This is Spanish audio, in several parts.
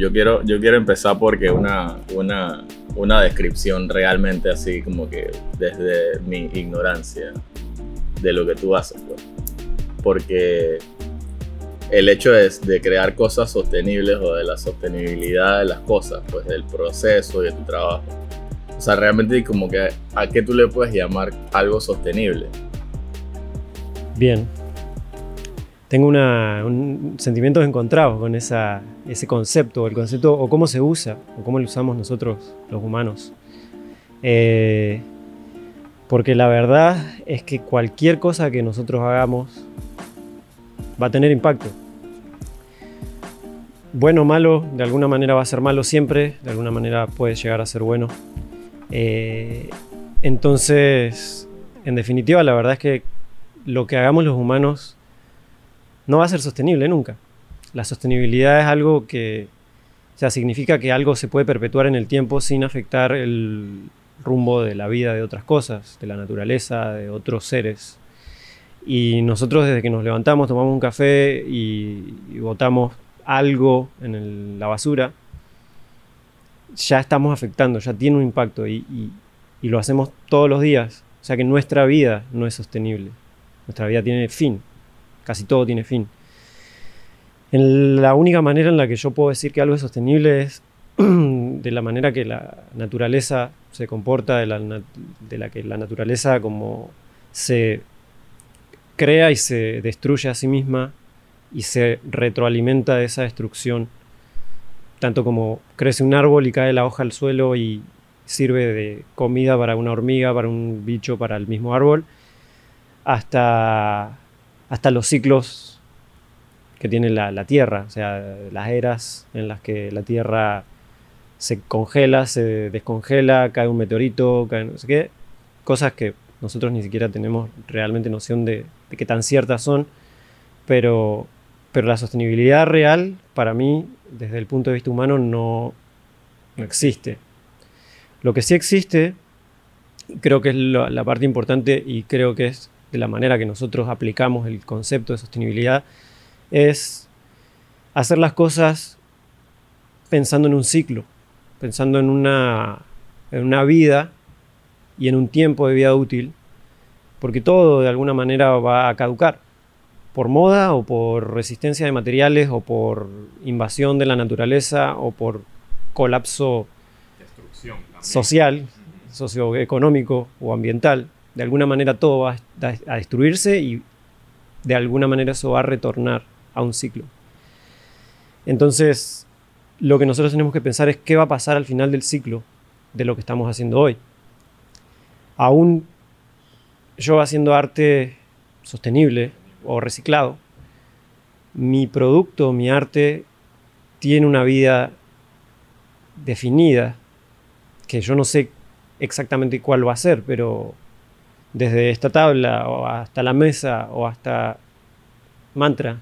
yo quiero, yo quiero empezar porque una, una, una descripción realmente así como que desde mi ignorancia de lo que tú haces. Pues. Porque el hecho es de crear cosas sostenibles o de la sostenibilidad de las cosas, pues del proceso y de tu trabajo. O sea, realmente como que a qué tú le puedes llamar algo sostenible. Bien. Tengo una, un sentimientos encontrados con esa, ese concepto, el concepto, o cómo se usa, o cómo lo usamos nosotros, los humanos. Eh, porque la verdad es que cualquier cosa que nosotros hagamos va a tener impacto. Bueno o malo, de alguna manera va a ser malo siempre, de alguna manera puede llegar a ser bueno. Eh, entonces, en definitiva, la verdad es que lo que hagamos los humanos no va a ser sostenible nunca. La sostenibilidad es algo que, o sea, significa que algo se puede perpetuar en el tiempo sin afectar el rumbo de la vida de otras cosas, de la naturaleza, de otros seres. Y nosotros desde que nos levantamos, tomamos un café y, botamos algo en la basura, ya estamos afectando, ya tiene un impacto y, y, lo hacemos todos los días. O sea que nuestra vida no es sostenible. Nuestra vida tiene fin. Casi todo tiene fin. En la única manera en la que yo puedo decir que algo es sostenible es de la manera que la naturaleza se comporta, de la, de la que la naturaleza como se crea y se destruye a sí misma y se retroalimenta de esa destrucción, tanto como crece un árbol y cae la hoja al suelo y sirve de comida para una hormiga, para un bicho, para el mismo árbol, hasta, hasta los ciclos que tiene la, la, Tierra, o sea, las eras en las que la Tierra se congela, se descongela, cae un meteorito, cae no sé qué, cosas que nosotros ni siquiera tenemos realmente noción de, qué tan ciertas son, pero, pero la sostenibilidad real, para mí, desde el punto de vista humano, no, existe. Lo que sí existe, creo que es la parte importante y creo que es de la manera que nosotros aplicamos el concepto de sostenibilidad, es hacer las cosas pensando en un ciclo, pensando en una, en una vida y en un tiempo de vida útil, porque todo de alguna manera va a caducar, por moda o por resistencia de materiales o por invasión de la naturaleza o por colapso social, socioeconómico o ambiental. De alguna manera todo va a destruirse y de alguna manera eso va a retornar a un ciclo. Entonces, lo que nosotros tenemos que pensar es qué va a pasar al final del ciclo de lo que estamos haciendo hoy aún yo haciendo arte sostenible o reciclado, mi producto, mi arte, tiene una vida definida, que yo no sé exactamente cuál va a ser, pero desde esta tabla o hasta la mesa o hasta mantra,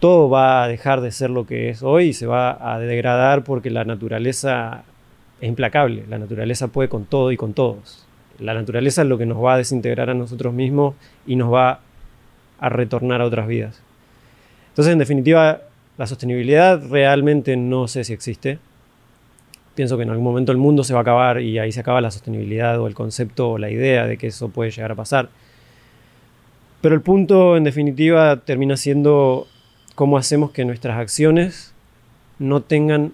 todo va a dejar de ser lo que es hoy y se va a degradar porque la naturaleza es implacable. La naturaleza puede con todo y con todos. La naturaleza es lo que nos va a desintegrar a nosotros mismos y nos va a retornar a otras vidas. Entonces, en definitiva, la sostenibilidad realmente no sé si existe. Pienso que en algún momento el mundo se va a acabar y ahí se acaba la sostenibilidad o el concepto o la idea de que eso puede llegar a pasar. Pero el punto, en definitiva, termina siendo cómo hacemos que nuestras acciones no tengan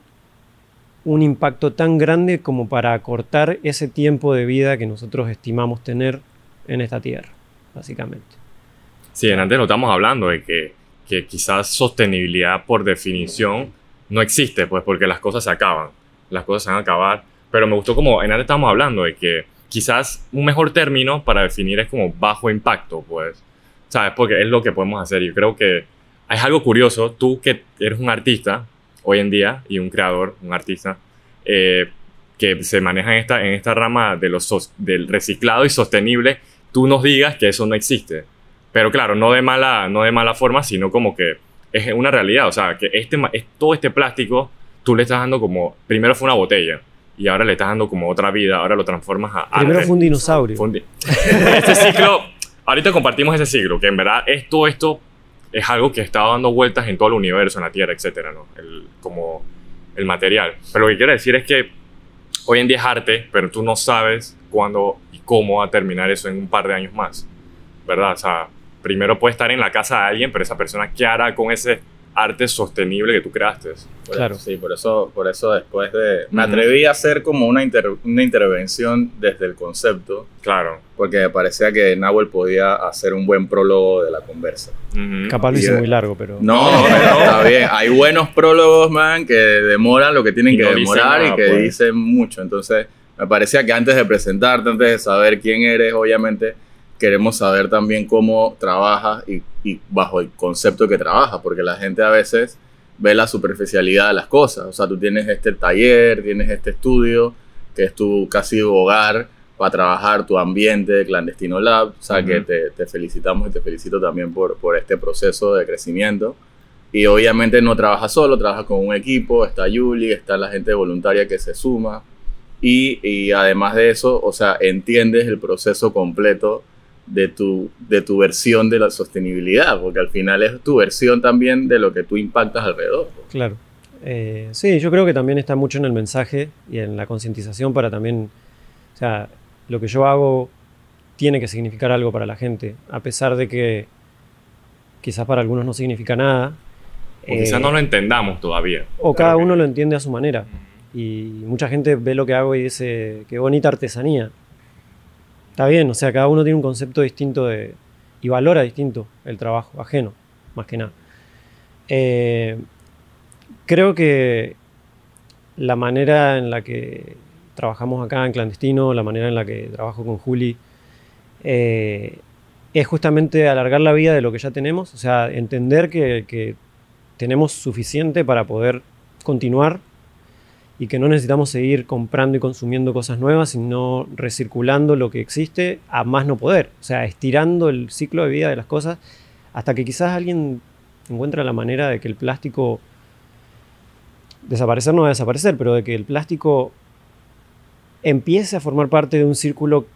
un impacto tan grande como para acortar ese tiempo de vida que nosotros estimamos tener en esta tierra, básicamente. Sí, en antes no estamos hablando de que, que quizás sostenibilidad por definición no existe, pues porque las cosas se acaban, las cosas se van a acabar, pero me gustó como en antes estamos hablando de que quizás un mejor término para definir es como bajo impacto, pues, ¿sabes? Porque es lo que podemos hacer. Yo creo que es algo curioso, tú que eres un artista, hoy en día y un creador, un artista, eh, que se maneja en esta, en esta rama de los del reciclado y sostenible, tú nos digas que eso no existe. Pero claro, no de mala, no de mala forma, sino como que es una realidad. O sea, que este, todo este plástico, tú le estás dando como, primero fue una botella, y ahora le estás dando como otra vida, ahora lo transformas a... Primero fue un dinosaurio. este ciclo, ahorita compartimos ese ciclo, que en verdad es todo esto es algo que está dando vueltas en todo el universo, en la Tierra, etcétera, ¿no? El, como el material. Pero lo que quiero decir es que hoy en día es arte, pero tú no sabes cuándo y cómo va a terminar eso en un par de años más, ¿verdad? O sea, primero puede estar en la casa de alguien, pero esa persona, ¿qué hará con ese arte sostenible que tú creaste? claro. Sí, por eso, por eso después de... Me atreví a hacer como una, una intervención desde el concepto. Claro. Porque me parecía que Nahuel podía hacer un buen prólogo de la conversa. Capaz lo hice muy largo, pero... No, está bien. Hay buenos prólogos, man, que demoran lo que tienen que demorar y que pues. dicen mucho. Entonces, me parecía que antes de presentarte, antes de saber quién eres, obviamente queremos saber también cómo trabajas y, bajo el concepto que trabajas, porque la gente a veces ve la superficialidad de las cosas. O sea, tú tienes este taller, tienes este estudio, que es tu casi hogar para trabajar tu ambiente de Clandestino Lab. O sea, que te, felicitamos y te felicito también por, por este proceso de crecimiento. Y obviamente no trabajas solo, trabajas con un equipo, está Yuli, está la gente voluntaria que se suma. Y, y además de eso, o sea, entiendes el proceso completo de tu, de tu versión de la sostenibilidad, porque al final es tu versión también de lo que tú impactas alrededor. Claro. Eh, sí, yo creo que también está mucho en el mensaje y en la concientización para también, o sea, lo que yo hago tiene que significar algo para la gente, a pesar de que quizás para algunos no significa nada. O quizás no lo entendamos todavía. O cada uno lo entiende a su manera. Y mucha gente ve lo que hago y dice, qué bonita artesanía. Está bien, o sea, cada uno tiene un concepto distinto de, y valora distinto el trabajo ajeno, más que nada. Eh, creo que la manera en la que trabajamos acá en clandestino, la manera en la que trabajo con Juli, eh, es justamente alargar la vida de lo que ya tenemos, o sea, entender que, que tenemos suficiente para poder continuar y que no necesitamos seguir comprando y consumiendo cosas nuevas, sino recirculando lo que existe a más no poder. O sea, estirando el ciclo de vida de las cosas hasta que quizás alguien encuentre la manera de que el plástico desaparecer no va a desaparecer, pero de que el plástico empiece a formar parte de un círculo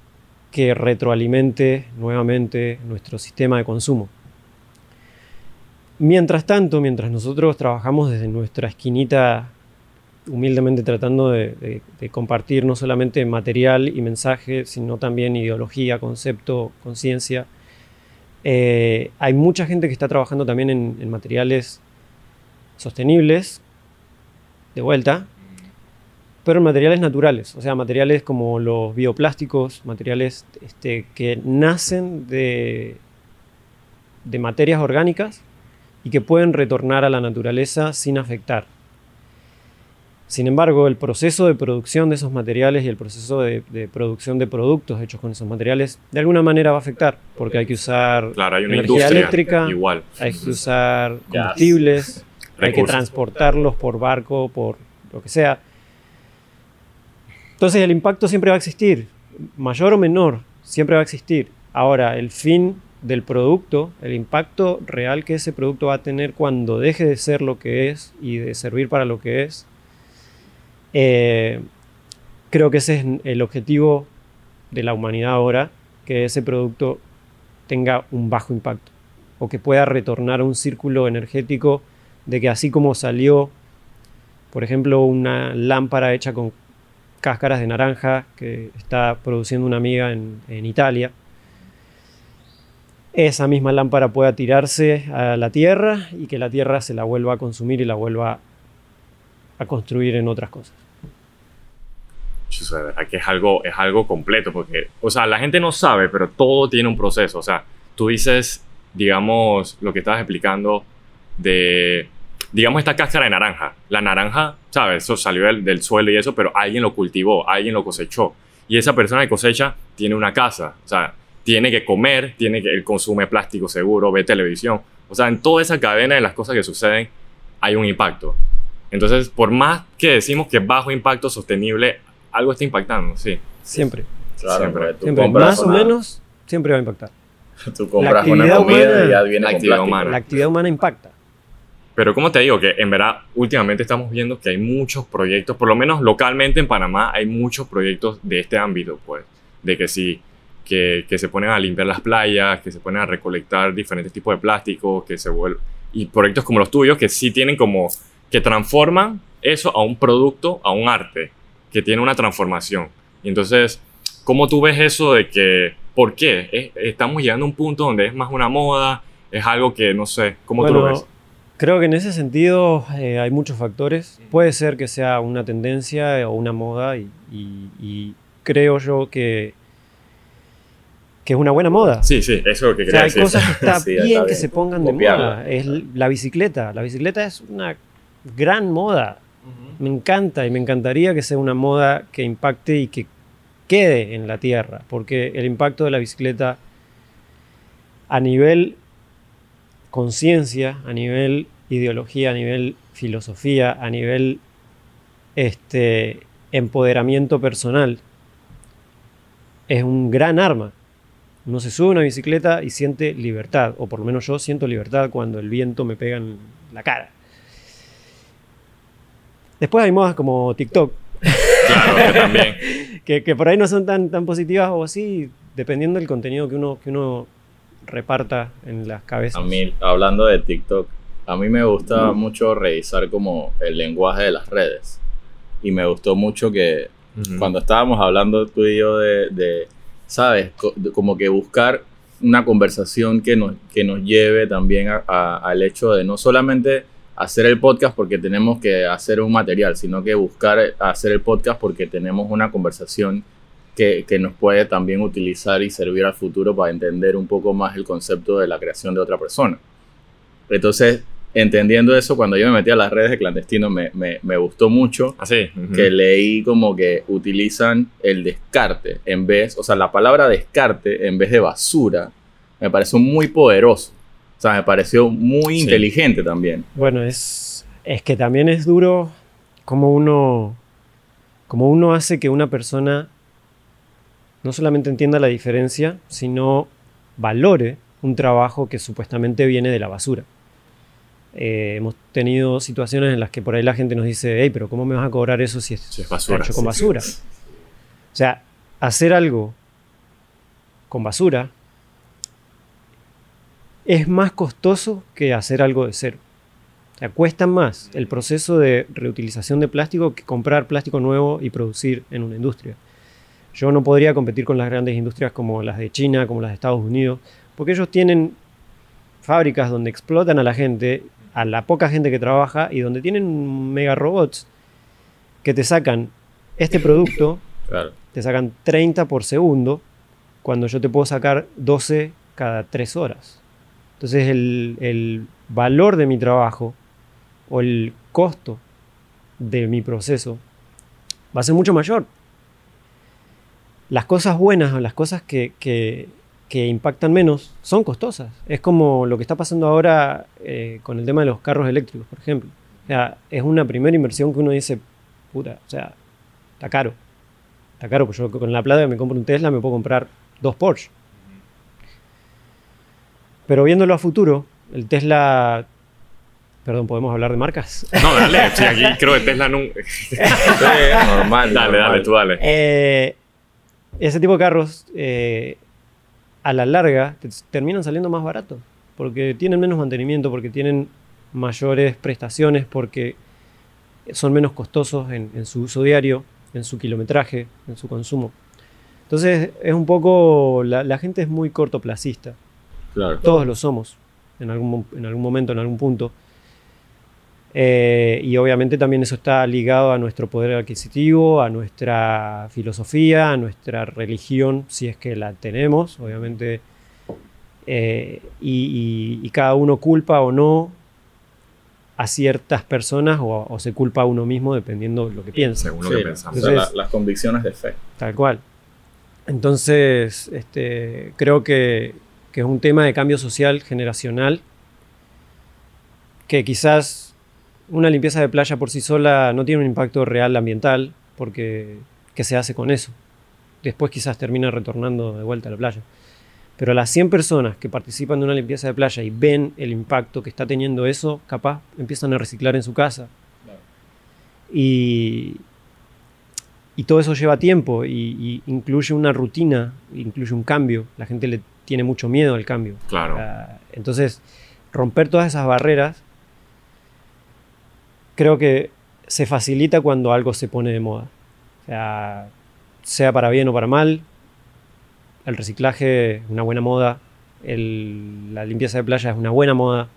que retroalimente nuevamente nuestro sistema de consumo. Mientras tanto, mientras nosotros trabajamos desde nuestra esquinita humildemente tratando de, compartir no solamente material y mensaje, sino también ideología, concepto, conciencia. Eh, hay mucha gente que está trabajando también en, materiales sostenibles, de vuelta, pero en materiales naturales, o sea, materiales como los bioplásticos, materiales este, que nacen de, de materias orgánicas y que pueden retornar a la naturaleza sin afectar. Sin embargo, el proceso de producción de esos materiales y el proceso de, producción de productos hechos con esos materiales de alguna manera va a afectar, porque hay que usar energía eléctrica, igual. hay que usar combustibles, hay que transportarlos por barco, por lo que sea. Entonces el impacto siempre va a existir, mayor o menor, siempre va a existir. Ahora, el fin del producto, el impacto real que ese producto va a tener cuando deje de ser lo que es y de servir para lo que es, eh, creo que ese es el objetivo de la humanidad ahora, que ese producto tenga un bajo impacto o que pueda retornar a un círculo energético de que así como salió, por ejemplo, una lámpara hecha con cáscaras de naranja que está produciendo una amiga en, en Italia, esa misma lámpara pueda tirarse a la tierra y que la tierra se la vuelva a consumir y la vuelva a construir en otras cosas. de verdad que es algo, es algo completo, porque, o sea, la gente no sabe, pero todo tiene un proceso. O sea, tú dices, digamos, lo que estabas explicando de, digamos, esta cáscara de naranja. La naranja, ¿sabes? Eso salió del, suelo y eso, pero alguien lo cultivó, alguien lo cosechó. Y esa persona que cosecha tiene una casa, o sea, tiene que comer, tiene que, él consume plástico seguro, ve televisión. O sea, en toda esa cadena de las cosas que suceden hay un impacto. Entonces, por más que decimos que bajo impacto sostenible, algo está impactando, sí. Siempre. siempre. siempre. Más o menos, siempre va a impactar. Tú compras una comida y ya viene la actividad humana. La actividad humana impacta. Pero como te digo, que en verdad últimamente estamos viendo que hay muchos proyectos, por lo menos localmente en Panamá hay muchos proyectos de este ámbito, pues, de que si que, que, se ponen a limpiar las playas, que se ponen a recolectar diferentes tipos de plásticos, que se vuelven... Y proyectos como los tuyos que sí tienen como... que transforman eso a un producto, a un arte, que tiene una transformación. Y entonces, ¿cómo tú ves eso de que... ¿Por qué? estamos llegando a un punto donde es más una moda, es algo que no sé, ¿cómo tú lo ves? Creo que en ese sentido eh, hay muchos factores. Puede ser que sea una tendencia o una moda y creo yo que que es una buena moda. Sí, sí, eso es lo que quería Hay cosas que está, bien, que se pongan de moda. Es la bicicleta. La bicicleta es una gran moda. Me encanta y me encantaría que sea una moda que impacte y que quede en la tierra, porque el impacto de la bicicleta a nivel conciencia, a nivel ideología, a nivel filosofía, a nivel este, empoderamiento personal, es un gran arma. Uno se sube a una bicicleta y siente libertad, o por lo menos yo siento libertad cuando el viento me pega en la cara. Después hay modas como TikTok. Claro, que también. que, por ahí no son tan, tan positivas o así, dependiendo del contenido que uno, que uno reparta en las cabezas. A mí, hablando de TikTok, a mí me gusta mucho revisar como el lenguaje de las redes. Y me gustó mucho que cuando estábamos hablando tú y yo de ¿sabes? Como que buscar una conversación que nos, que nos lleve también al hecho de no solamente hacer el podcast porque tenemos que hacer un material, sino que buscar hacer el podcast porque tenemos una conversación que, que, nos puede también utilizar y servir al futuro para entender un poco más el concepto de la creación de otra persona. Entonces, entendiendo eso, cuando yo me metí a las redes de clandestino, me, me, me gustó mucho ah, que leí como que utilizan el descarte en vez, o sea, la palabra descarte en vez de basura, me pareció muy poderoso. O sea, me pareció muy inteligente también. Bueno, es, es que también es duro como uno, como uno hace que una persona no solamente entienda la diferencia, sino valore un trabajo que supuestamente viene de la basura. Eh, hemos tenido situaciones en las que por ahí la gente nos dice, hey, pero ¿cómo me vas a cobrar eso si es, basura, hecho con basura? O sea, hacer algo con basura es más costoso que hacer algo de cero. O sea, cuesta más el proceso de reutilización de plástico que comprar plástico nuevo y producir en una industria. Yo no podría competir con las grandes industrias como las de China, como las de Estados Unidos, porque ellos tienen fábricas donde explotan a la gente a la poca gente que trabaja y donde tienen mega robots que te sacan este producto, te sacan 30 por segundo, cuando yo te puedo sacar 12 cada 3 horas. Entonces el, valor de mi trabajo o el costo de mi proceso va a ser mucho mayor. Las cosas buenas o las cosas que, que impactan menos son costosas. Es como lo que está pasando ahora eh, con el tema de los carros eléctricos, por ejemplo. O sea, es una primera inversión que uno dice, puta, o sea, está caro. Está caro, pues yo con la plata que me compro un Tesla me puedo comprar dos Porsche. Pero viéndolo a futuro, el Tesla Perdón, ¿podemos hablar de marcas? No, dale, sí, aquí creo que Tesla no... normal. Dale, dale, tú dale. Eh, ese tipo de carros eh, a la larga terminan saliendo más baratos, porque tienen menos mantenimiento, porque tienen mayores prestaciones, porque son menos costosos en, su uso diario, en su kilometraje, en su consumo. Entonces es un poco, la, gente es muy cortoplacista. Claro. Todos lo somos, en algún, en algún momento, en algún punto. Eh, y obviamente también eso está ligado a nuestro poder adquisitivo, a nuestra filosofía, a nuestra religión, si es que la tenemos, obviamente. Eh, y, cada uno culpa o no a ciertas personas o, se culpa a uno mismo dependiendo de lo que piensa. Según lo que pensamos. las convicciones de fe. Tal cual. Entonces, este, creo que, que es un tema de cambio social generacional que quizás una limpieza de playa por sí sola no tiene un impacto real ambiental, porque ¿qué se hace con eso? Después quizás termina retornando de vuelta a la playa. Pero las 100 personas que participan de una limpieza de playa y ven el impacto que está teniendo eso, capaz empiezan a reciclar en su casa. Y, y todo eso lleva tiempo y, incluye una rutina, incluye un cambio. La gente le tiene mucho miedo al cambio. Claro. Ah, entonces, romper todas esas barreras creo que se facilita cuando algo se pone de moda. O sea, sea para bien o para mal, el reciclaje es una buena moda, la limpieza de playa es una buena moda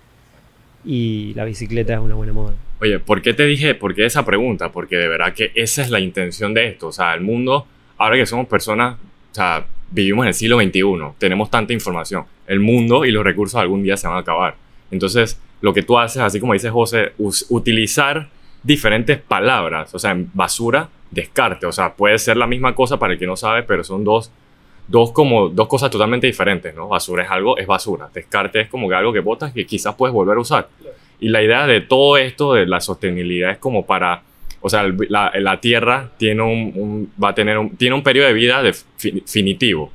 y la bicicleta es una buena moda. Oye, ¿por qué te dije, por qué esa pregunta? Porque de verdad que esa es la intención de esto. O sea, el mundo, ahora que somos personas, o sea, vivimos en el siglo XXI, tenemos tanta información. El mundo y los recursos algún día se van a acabar. Entonces, lo que tú haces, así como dice José, utilizar diferentes palabras. O sea, basura, descarte. O sea, puede ser la misma cosa para el que no sabe, pero son dos, dos, como, dos cosas totalmente diferentes, ¿no? Basura es algo, es basura. Descarte es como que algo que botas que quizás puedes volver a usar. Y la idea de todo esto, de la sostenibilidad, es como para... O sea, la, la Tierra tiene un, va a tener un, tiene un periodo de vida definitivo.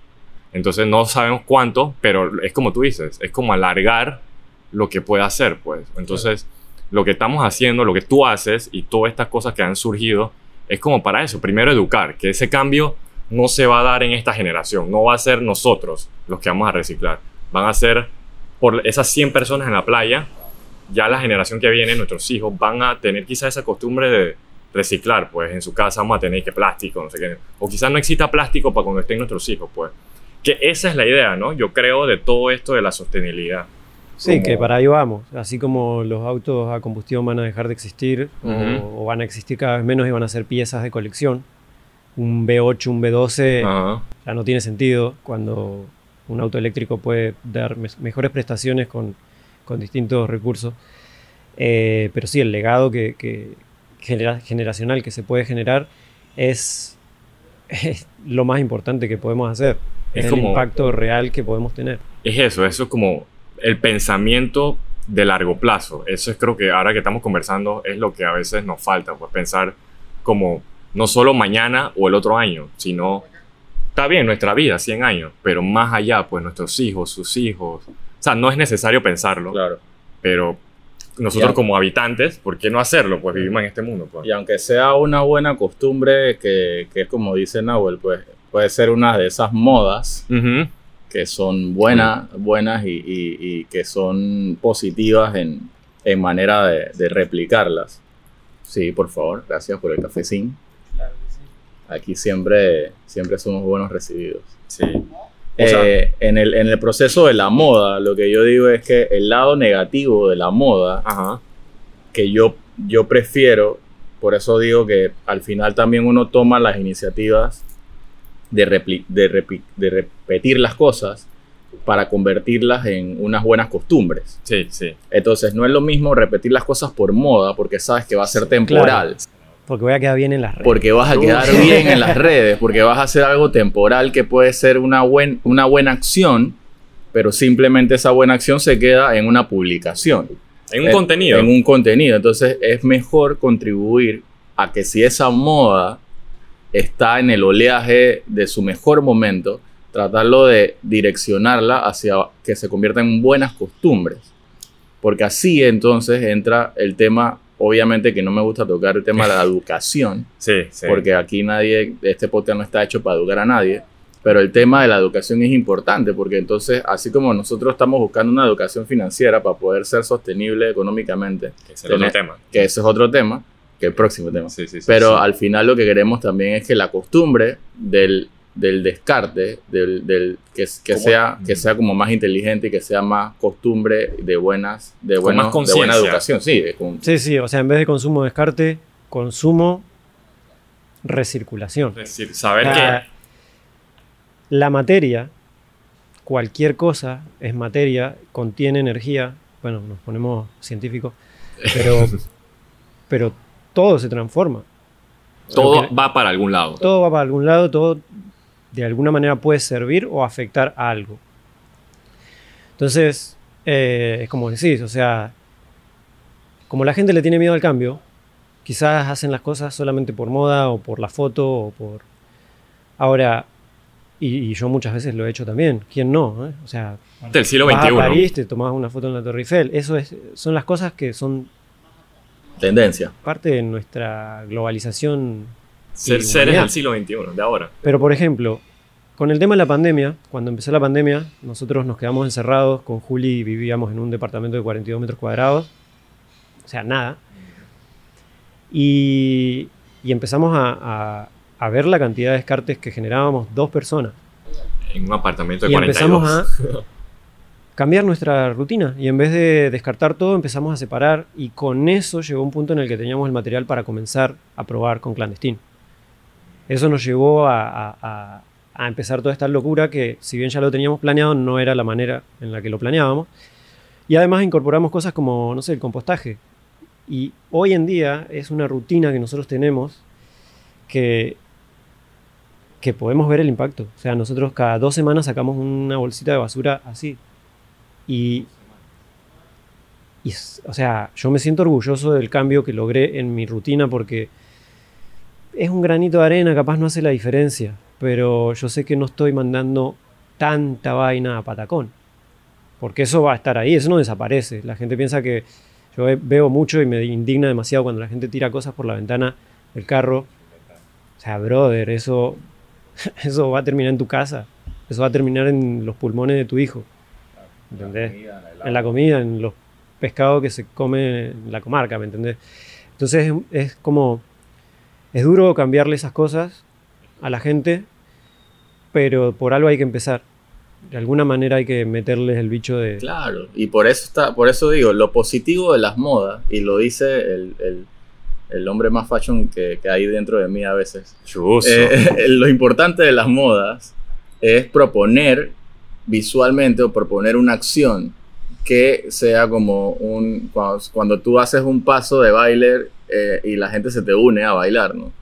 Entonces no sabemos cuánto, pero es como tú dices, es como alargar lo que puede hacer, pues. Entonces, lo que estamos haciendo, lo que tú haces y todas estas cosas que han surgido, es como para eso. Primero educar, que ese cambio no se va a dar en esta generación, no va a ser nosotros los que vamos a reciclar, van a ser por esas 100 personas en la playa, ya la generación que viene, nuestros hijos, van a tener quizás esa costumbre de reciclar, pues en su casa vamos a tener que plástico, no sé qué, o quizás no exista plástico para cuando estén nuestros hijos, pues. Que esa es la idea, ¿no? Yo creo de todo esto de la sostenibilidad. Sí, que para ahí vamos. Así como los autos a combustión van a dejar de existir o, van a existir cada vez menos y van a ser piezas de colección. Un V8, un V12 ya no tiene sentido cuando un auto eléctrico puede dar mejores prestaciones con, distintos recursos. Eh, pero sí, el legado que, generacional que se puede generar es, lo más importante que podemos hacer. Es, el impacto real que podemos tener. Es eso, eso es como el pensamiento de largo plazo. Eso es creo que ahora que estamos conversando es lo que a veces nos falta, pues pensar como no solo mañana o el otro año, sino está bien nuestra vida, 100 años, pero más allá, pues nuestros hijos, sus hijos. O sea, no es necesario pensarlo. Claro. Pero nosotros como habitantes, ¿por qué no hacerlo? Pues vivimos en este mundo. Pues. Y aunque sea una buena costumbre que, que es como dice Nahuel, pues puede ser una de esas modas que son buenas, buenas y, que son positivas en, manera de, replicarlas. Sí, por favor, gracias por el cafecín. Aquí siempre, siempre somos buenos recibidos. Sí. Eh, en, el, en, el, proceso de la moda, lo que yo digo es que el lado negativo de la moda, que yo, yo prefiero, por eso digo que al final también uno toma las iniciativas de, de, repetir las cosas para convertirlas en unas buenas costumbres. Sí, sí. Entonces no es lo mismo repetir las cosas por moda porque sabes que va a ser temporal. Porque voy a quedar bien en las redes. Porque vas a quedar bien en las redes, porque vas a hacer algo temporal que puede ser una, buen, una buena acción, pero simplemente esa buena acción se queda en una publicación. En un contenido. En un contenido. Entonces es mejor contribuir a que si esa moda está en el oleaje de su mejor momento, tratarlo de direccionarla hacia que se convierta en buenas costumbres. Porque así entonces entra el tema, obviamente que no me gusta tocar el tema de la educación, sí, sí. porque aquí nadie, este podcast no está hecho para educar a nadie, pero el tema de la educación es importante, porque entonces, así como nosotros estamos buscando una educación financiera para poder ser sostenible económicamente, que ese es otro tema. Que ese es otro tema que el próximo tema. Pero al final lo que queremos también es que la costumbre del, del descarte, del, del que, que sea, que sea como más inteligente y que sea más costumbre de buenas, de, buenas, de buena educación. Sí, sí, sí, o sea, en vez de consumo descarte, consumo recirculación. Es decir, saber que... La materia, cualquier cosa es materia, contiene energía, bueno, nos ponemos científicos, pero, pero todo se transforma. Todo va para algún lado. Todo va para algún lado, todo de alguna manera puede servir o afectar a algo. Entonces, eh, es como decís, o sea, como la gente le tiene miedo al cambio, quizás hacen las cosas solamente por moda o por la foto o por... Ahora, y, yo muchas veces lo he hecho también, ¿quién no? Eh? O sea, del siglo XXI. a París, te tomás una foto en la Torre Eiffel, eso es, son las cosas que son tendencia. Parte de nuestra globalización Ser seres del siglo XXI, de ahora. Pero, por ejemplo, con el tema de la pandemia, cuando empezó la pandemia, nosotros nos quedamos encerrados. Con Juli vivíamos en un departamento de 42 metros cuadrados. O sea, nada. Y, empezamos a, ver la cantidad de descartes que generábamos dos personas. En un apartamento de y empezamos a cambiar nuestra rutina. Y en vez de descartar todo, empezamos a separar. Y con eso llegó un punto en el que teníamos el material para comenzar a probar con clandestino. Eso nos llevó a a empezar toda esta locura que si bien ya lo teníamos planeado, no era la manera en la que lo planeábamos. Y además incorporamos cosas como, no sé, el compostaje. Y hoy en día es una rutina que nosotros tenemos que, que podemos ver el impacto. O sea, nosotros cada dos semanas sacamos una bolsita de basura así. Y, y, o sea, yo me siento orgulloso del cambio que logré en mi rutina porque es un granito de arena, capaz no hace la diferencia, pero yo sé que no estoy mandando tanta vaina a patacón. Porque eso va a estar ahí, eso no desaparece. La gente piensa que yo veo mucho y me indigna demasiado cuando la gente tira cosas por la ventana del carro. O sea, brother, eso, eso va a terminar en tu casa. Eso va a terminar en los pulmones de tu hijo. ¿Entendés? En la comida, en los pescados que se come en la comarca, ¿me entendés? Entonces es como... Es duro cambiarle esas cosas a la gente, pero por algo hay que empezar. De alguna manera hay que meterles el bicho de... Claro, y por eso, está, por eso digo, lo positivo de las modas, y lo dice el, el, hombre más fashion que, que, hay dentro de mí a veces. Eh, lo importante de las modas es proponer visualmente o proponer una acción que sea como un... Cuando, tú haces un paso de baile eh, y la gente se te une a bailar, ¿no?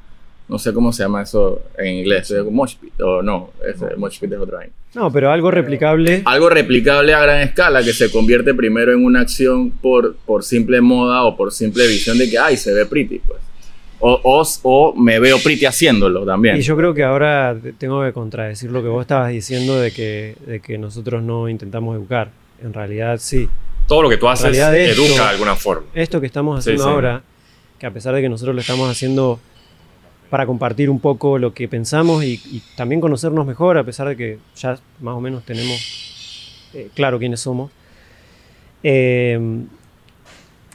No sé cómo se llama eso en inglés, mosh pit, o no, ese mosh pit es otro año. No, pero algo replicable. Algo replicable a gran escala que se convierte primero en una acción por, por simple moda o por simple visión de que, ay, se ve pretty, pues. O, o, o, me veo pretty haciéndolo también. Y yo creo que ahora tengo que contradecir lo que vos estabas diciendo de que, de que nosotros no intentamos educar. En realidad sí. Todo lo que tú haces educa de alguna forma. Esto que estamos haciendo ahora, que a pesar de que nosotros lo estamos haciendo para compartir un poco lo que pensamos y, también conocernos mejor, a pesar de que ya más o menos tenemos eh, claro quiénes somos. Eh,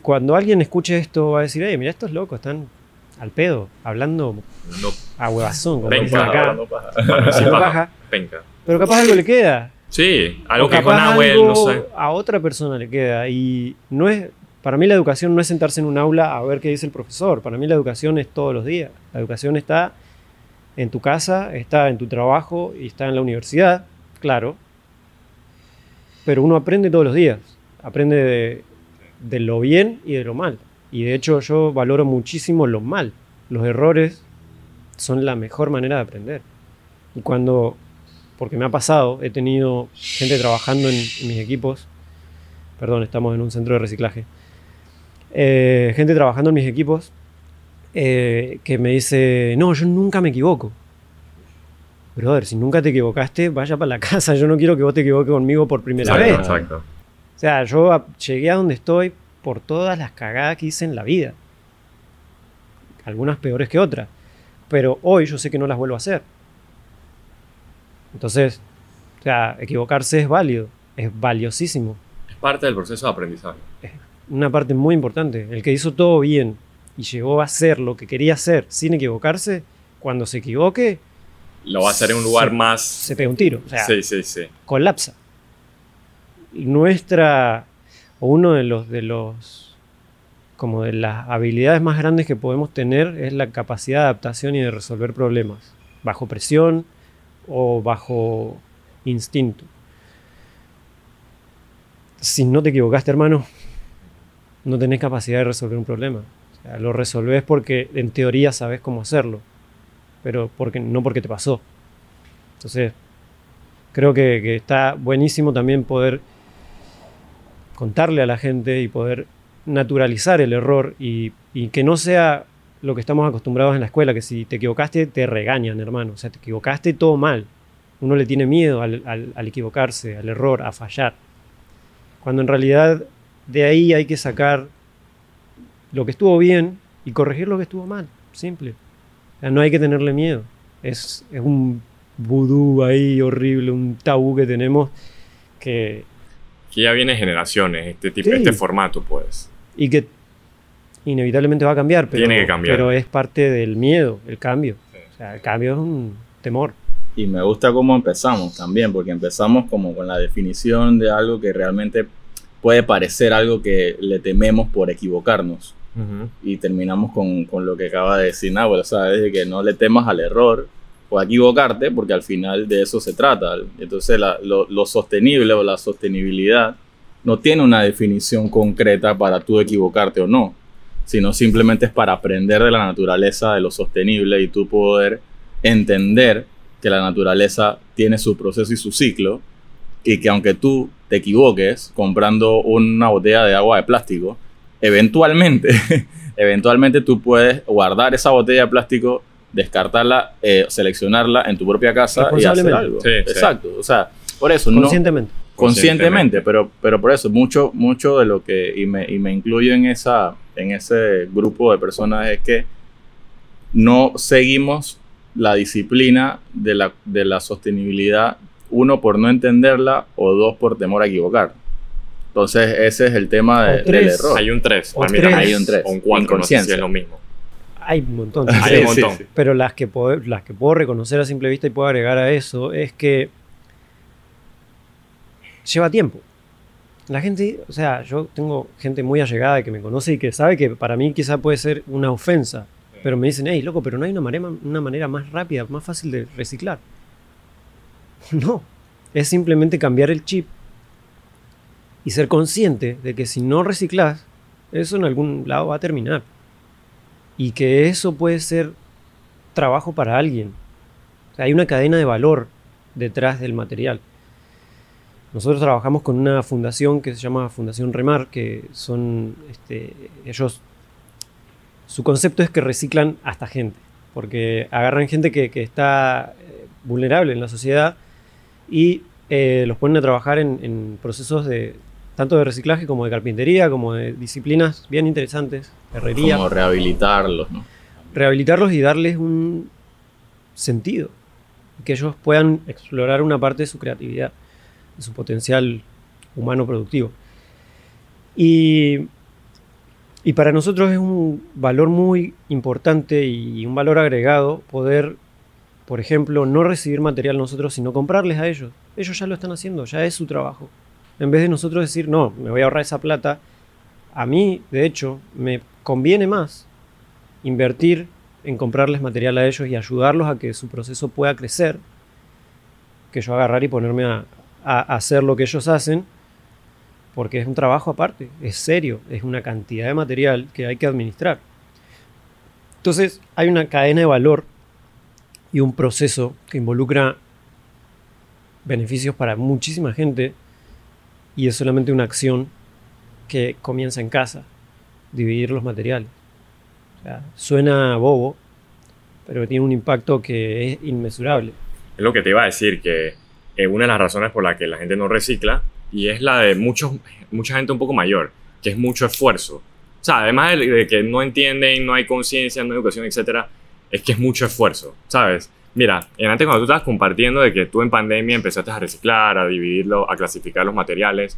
cuando alguien escuche esto va a decir, hey, mira, estos locos están al pedo, hablando a huevazón, como dicen acá. Pero capaz algo le queda. Sí, algo que con Abuel, no sé. A otra persona le queda. Y no es, para mí la educación no es sentarse en un aula a ver qué dice el profesor. Para mí la educación es todos los días. La educación está en tu casa, está en tu trabajo y está en la universidad, claro. Pero uno aprende todos los días. Aprende de, lo bien y de lo mal. Y de hecho yo valoro muchísimo lo mal. Los errores son la mejor manera de aprender. Y cuando, porque me ha pasado, he tenido gente trabajando en mis equipos, perdón, estamos en un centro de reciclaje, eh, gente trabajando en mis equipos eh, que me dice, no, yo nunca me equivoco. Brother, si nunca te equivocaste, vaya para la casa. Yo no quiero que vos te equivoques conmigo por primera vez. Exacto. O sea, yo llegué a donde estoy por todas las cagadas que hice en la vida. Algunas peores que otras. Pero hoy yo sé que no las vuelvo a hacer. Entonces, o sea, equivocarse es válido. Es valiosísimo. Es parte del proceso de aprendizaje una parte muy importante. El que hizo todo bien y llegó a hacer lo que quería hacer sin equivocarse, cuando se equivoque... Lo va a hacer en un lugar más... Se pega un tiro. O sea, sí, sí, sí. Colapsa. Nuestra... O uno de los, de los... Como de las habilidades más grandes que podemos tener es la capacidad de adaptación y de resolver problemas. Bajo presión o bajo instinto. Si no te equivocaste, hermano, no tenés capacidad de resolver un problema. lo resolvés porque en teoría sabes cómo hacerlo, pero porque, no porque te pasó. Entonces, creo que, está buenísimo también poder contarle a la gente y poder naturalizar el error y, que no sea lo que estamos acostumbrados en la escuela, que si te equivocaste te regañan, hermano. O sea, te equivocaste todo mal. Uno le tiene miedo al equivocarse, al error, a fallar. Cuando en realidad de ahí hay que sacar lo que estuvo bien y corregir lo que estuvo mal. Simple. no hay que tenerle miedo. Es, es un vudú ahí horrible, un tabú que tenemos que... Que ya viene generaciones, este, tipo, este formato, pues. Y que inevitablemente va a cambiar, pero, Tiene que cambiar. pero es parte del miedo, el cambio. O sea, el cambio es un temor. Y me gusta cómo empezamos también, porque empezamos como con la definición de algo que realmente puede parecer algo que le tememos por equivocarnos. Y terminamos con, con, lo que acaba de decir Nahuel, o sea, de que no le temas al error o a equivocarte, porque al final de eso se trata. Entonces, lo, lo, sostenible o la sostenibilidad no tiene una definición concreta para tú equivocarte o no, sino simplemente es para aprender de la naturaleza de lo sostenible y tú poder entender que la naturaleza tiene su proceso y su ciclo y que aunque tú te equivoques comprando una botella de agua de plástico, eventualmente, eventualmente tú puedes guardar esa botella de plástico, descartarla, eh, seleccionarla en tu propia casa y hacer algo. Exacto. O sea, por eso conscientemente. no conscientemente, pero, pero por eso mucho, mucho de lo que y me, y me incluyo en esa en ese grupo de personas es que no seguimos la disciplina de la, de la sostenibilidad, uno por no entenderla o dos por temor a equivocar. Entonces ese es el tema del error. Hay un 3. Hay un 3. O un 4, no sé si es lo mismo. Hay un montón. Hay un montón. Pero las que, puedo, las que puedo reconocer a simple vista y puedo agregar a eso es que lleva tiempo. La gente, o sea, yo tengo gente muy allegada que me conoce y que sabe que para mí quizá puede ser una ofensa pero me dicen, hey, loco, pero no hay una manera, una manera más rápida, más fácil de reciclar. No, es simplemente cambiar el chip y ser consciente de que si no reciclas, eso en algún lado va a terminar. Y que eso puede ser trabajo para alguien. Hay una cadena de valor detrás del material. Nosotros trabajamos con una fundación que se llama Fundación Remar, que son, este, ellos su concepto es que reciclan hasta gente, porque agarran gente que, está eh, vulnerable en la sociedad y eh, los ponen a trabajar en, procesos de tanto de reciclaje como de carpintería, como de disciplinas bien interesantes, herrería. Como rehabilitarlos, ¿no? Rehabilitarlos y darles un sentido, que ellos puedan explorar una parte de su creatividad, de su potencial humano productivo. Y y para nosotros es un valor muy importante y un valor agregado poder, por ejemplo, no recibir material nosotros, sino comprarles a ellos. Ellos ya lo están haciendo, ya es su trabajo. En vez de nosotros decir, no, me voy a ahorrar esa plata, a mí, de hecho, me conviene más invertir en comprarles material a ellos y ayudarlos a que su proceso pueda crecer, que yo agarrar y ponerme a, a hacer lo que ellos hacen porque es un trabajo aparte, es serio, es una cantidad de material que hay que administrar. Entonces hay una cadena de valor y un proceso que involucra beneficios para muchísima gente y es solamente una acción que comienza en casa, dividir los materiales. suena bobo, pero tiene un impacto que es inmesurable. Es lo que te iba a decir, que una de las razones por la que la gente no recicla y es la de muchos, mucha gente un poco mayor, que es mucho esfuerzo. O sea, además de, que no entienden, no hay conciencia, no hay educación, etc., es que es mucho esfuerzo, ¿sabes? Mira, en antes cuando tú estabas compartiendo de que tú en pandemia empezaste a reciclar, a dividirlo, a clasificar los materiales,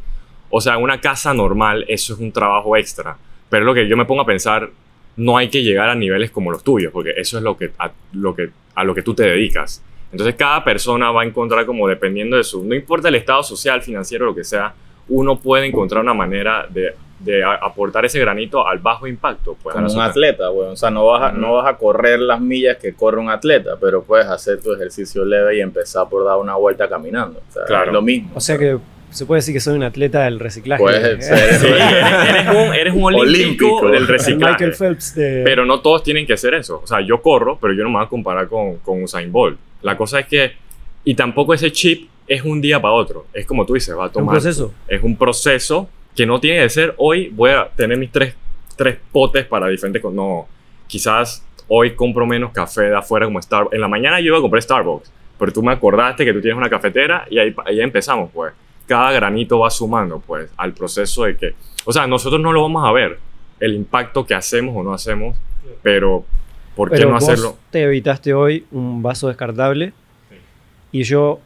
o sea, una casa normal eso es un trabajo extra, pero lo que yo me pongo a pensar, no hay que llegar a niveles como los tuyos, porque eso es lo que, a lo que tú te dedicas. Entonces cada persona va a encontrar como dependiendo de su, no importa el estado social, financiero, lo que sea, uno puede encontrar una manera de, de aportar ese granito al bajo impacto. Pues, Como un atleta, bueno, o sea, no vas, a, no vas a correr las millas que corre un atleta, pero puedes hacer tu ejercicio leve y empezar por dar una vuelta caminando. O sea, claro. es lo mismo. O sea que se puede decir que soy un atleta del reciclaje. Puedes ser. Sí, eres, un, eres un olímpico, del reciclaje. Michael Phelps Pero no todos tienen que hacer eso. O sea, yo corro, pero yo no me voy a comparar con, con Usain Bolt. La cosa es que, y tampoco ese chip es un día para otro. Es como tú dices, va a tomar. Un proceso. Es un proceso que no tiene que ser hoy voy a tener mis tres, tres potes para diferentes. No, quizás hoy compro menos café de afuera como Starbucks. En la mañana yo iba a comprar Starbucks, pero tú me acordaste que tú tienes una cafetera y ahí, ahí empezamos, pues. Cada granito va sumando, pues, al proceso de que. O sea, nosotros no lo vamos a ver, el impacto que hacemos o no hacemos, pero ¿Por qué Pero no vos hacerlo? te evitaste hoy un vaso descartable y yo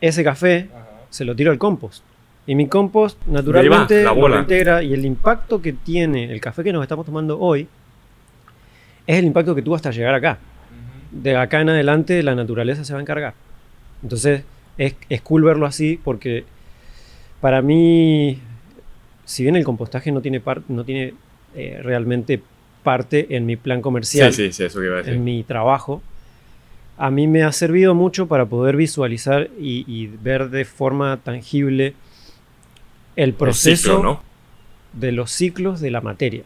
ese café se lo tiro al compost. Y mi compost naturalmente la lo integra y el impacto que tiene el café que nos estamos tomando hoy es el impacto que tuvo hasta llegar acá. De acá en adelante la naturaleza se va a encargar. Entonces es, es cool verlo así porque para mí, si bien el compostaje no tiene, par- no tiene eh, realmente parte en mi plan comercial, Sí, sí, sí, eso que iba a decir. en mi trabajo, a mí me ha servido mucho para poder visualizar y, y ver de forma tangible el El proceso ciclo, ¿no? de los ciclos de la materia.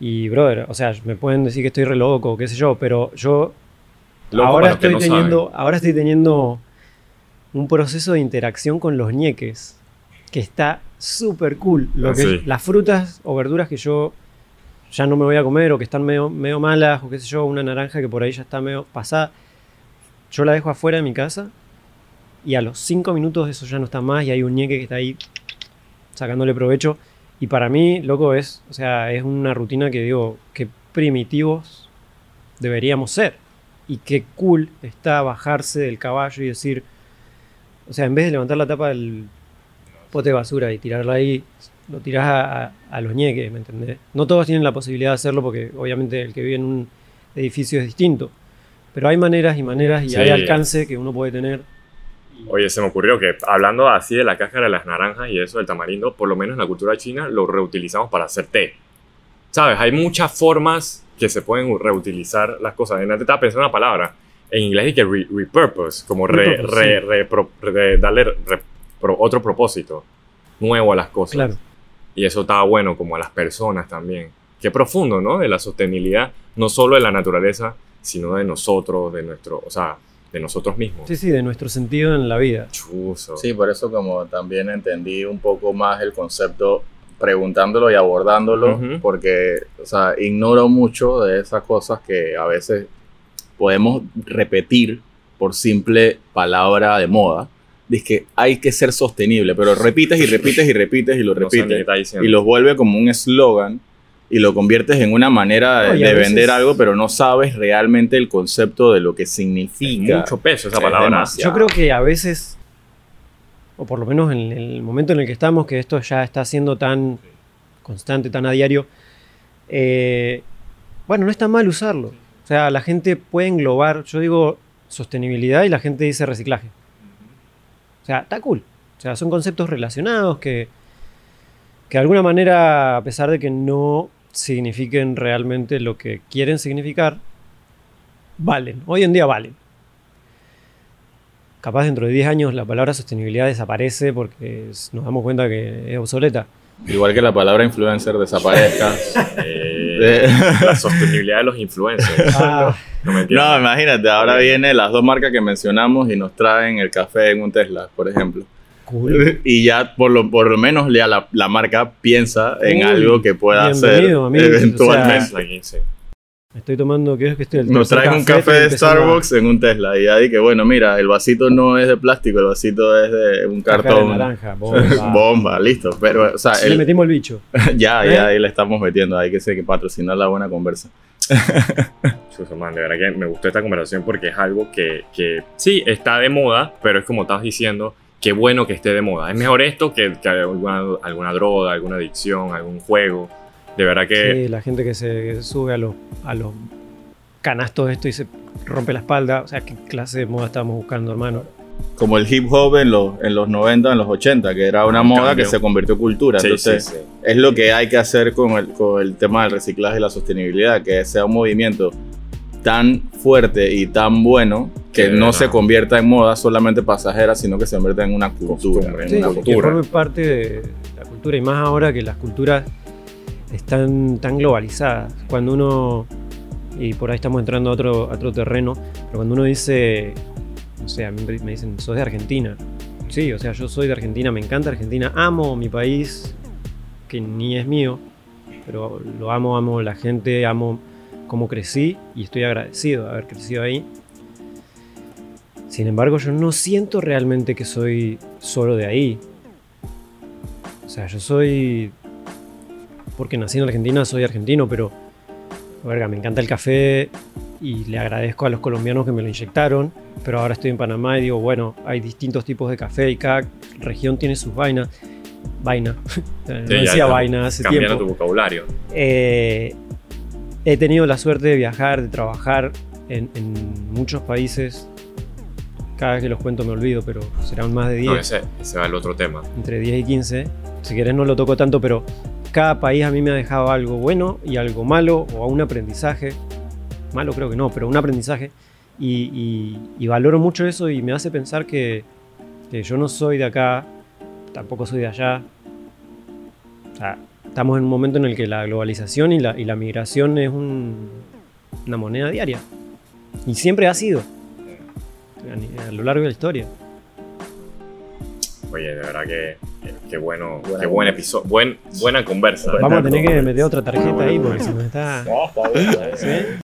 Y, brother, o sea, me pueden decir que estoy re loco, qué sé yo, pero yo Loco ahora estoy, no teniendo, ahora estoy teniendo un proceso de interacción con los ñeques que está súper cool. Lo Ah, que sí. Las frutas o verduras que yo ya no me voy a comer o que están medio, medio malas o qué sé yo, una naranja que por ahí ya está medio pasada, yo la dejo afuera de mi casa y a los cinco minutos eso ya no está más y hay un ñeque que está ahí sacándole provecho. Y para mí, loco, es, o sea, es una rutina que digo, que primitivos deberíamos ser. Y qué cool está bajarse del caballo y decir, o sea, en vez de levantar la tapa del pote de basura y tirarla ahí, lo tirás a, a- a los ñeques, ¿me entendés? No todos tienen la posibilidad de hacerlo porque obviamente el que vive en un edificio es distinto. Pero hay maneras y maneras y Sí. hay alcance que uno puede tener. Oye, se me ocurrió que hablando así de la cáscara de las naranjas y eso del tamarindo, por lo menos en la cultura china lo reutilizamos para hacer té. ¿Sabes? Hay muchas formas que se pueden reutilizar las cosas. En estaba pensando una palabra. En inglés dice re- repurpose, como re- re- re- pro- darle pro- otro propósito nuevo a las cosas. Claro. Y eso estaba bueno como a las personas también. Qué profundo, ¿no? De la sostenibilidad, no solo de la naturaleza, sino de nosotros, de nuestro, o sea, de nosotros mismos. Sí, sí, de nuestro sentido en la vida. Chuzo. Sí, por eso como también entendí un poco más el concepto preguntándolo y abordándolo, porque, o sea, ignoro mucho de esas cosas que a veces podemos repetir por simple palabra de moda. Dice que hay que ser sostenible, pero repites y repites y repites y lo No sé repites y lo vuelve como un eslogan y lo conviertes en una manera de, No, y a de veces- vender algo, pero no sabes realmente el concepto de lo que significa. mucho peso esa Es palabra. demasiado. Yo creo que a veces, o por lo menos en el momento en el que estamos, que esto ya está siendo tan constante, tan a diario, eh, bueno, no está mal usarlo. O sea, la gente puede englobar, yo digo sostenibilidad y la gente dice reciclaje. O sea, está cool. O sea, son conceptos relacionados que, que de alguna manera, a pesar de que no signifiquen realmente lo que quieren significar, valen. Hoy en día valen capaz dentro de 10 años la palabra sostenibilidad desaparece porque es- nos damos cuenta que es obsoleta. Igual que la palabra influencer desaparezca. Eh, la sostenibilidad de los influencers. Ah, No me. No, imagínate, ahora vienen las dos marcas que mencionamos y nos traen el café en un Tesla, por ejemplo. Cool. Y ya por lo, por lo menos ya la, la marca piensa en algo que pueda hacer eventualmente. Aquí, sí. Estoy tomando, ¿qué es que estoy? el Nos traen un café de empezando a- Starbucks en un Tesla y ya di que bueno, mira, el vasito no es de plástico, el vasito es de un café de cartón. naranja, bomba. Bomba, listo. Pero, o sea, Sí, le el- metimos el bicho. ya, ¿Eh? ya ahí le estamos metiendo, hay que, sé que patrocinar la buena conversa. Man, de verdad que me gustó esta conversación porque es algo que, que sí está de moda, pero es como estabas diciendo, qué bueno que esté de moda. Es mejor esto que, que alguna, alguna droga, alguna adicción, algún juego. De verdad que Sí, la gente que se sube a los, a los canastos de esto y se rompe la espalda. O sea, ¿qué clase de moda estamos buscando, hermano? Como el hip hop en los, en los 90, en los 80, que era una Un moda cambio. que se convirtió en cultura. sí, Entonces, sí, sí. es lo que hay que hacer con el, con el tema del reciclaje y la sostenibilidad, que sea un movimiento tan fuerte y tan bueno que no, no. se convierta en moda solamente pasajera, sino que se convierta en una cultura. En Sí, una que cultura. forme parte de la cultura y más ahora que las culturas están tan globalizadas. Cuando uno, y por ahí estamos entrando a otro, a otro terreno, pero cuando uno dice, no sé, a mí me dicen, sos de Argentina. Sí, o sea, yo soy de Argentina, me encanta Argentina, amo mi país, que ni es mío, pero lo amo, amo la gente, amo cómo crecí y estoy agradecido de haber crecido ahí. Sin embargo, yo no siento realmente que soy solo de ahí. O sea, yo soy. Porque nací en Argentina, soy argentino, pero Verga, me encanta el café y le agradezco a los colombianos que me lo inyectaron, pero ahora estoy en Panamá y digo, bueno, hay distintos tipos de café y cada región tiene sus vainas. Vaina. no decía vaina hace tiempo. tu vocabulario. Eh, he tenido la suerte de viajar, de trabajar en, muchos países. Cada vez que los cuento me olvido, pero serán más de 10. No, ese, ese va el otro tema. Entre 10 y 15. Si querés no lo toco tanto, pero cada país a mí me ha dejado algo bueno y algo malo o un aprendizaje. Malo creo que no, pero un aprendizaje. Y, valoro mucho eso y me hace pensar que, yo no soy de acá, tampoco soy de allá. Estamos en un momento en el que la globalización y la, migración es una moneda diaria. Y siempre ha sido. A, lo largo de la historia. Oye, de verdad que qué bueno, qué buen episodio, buen, buena conversa. Vamos a tener que meter otra tarjeta ahí porque se nos está. ¿Sí?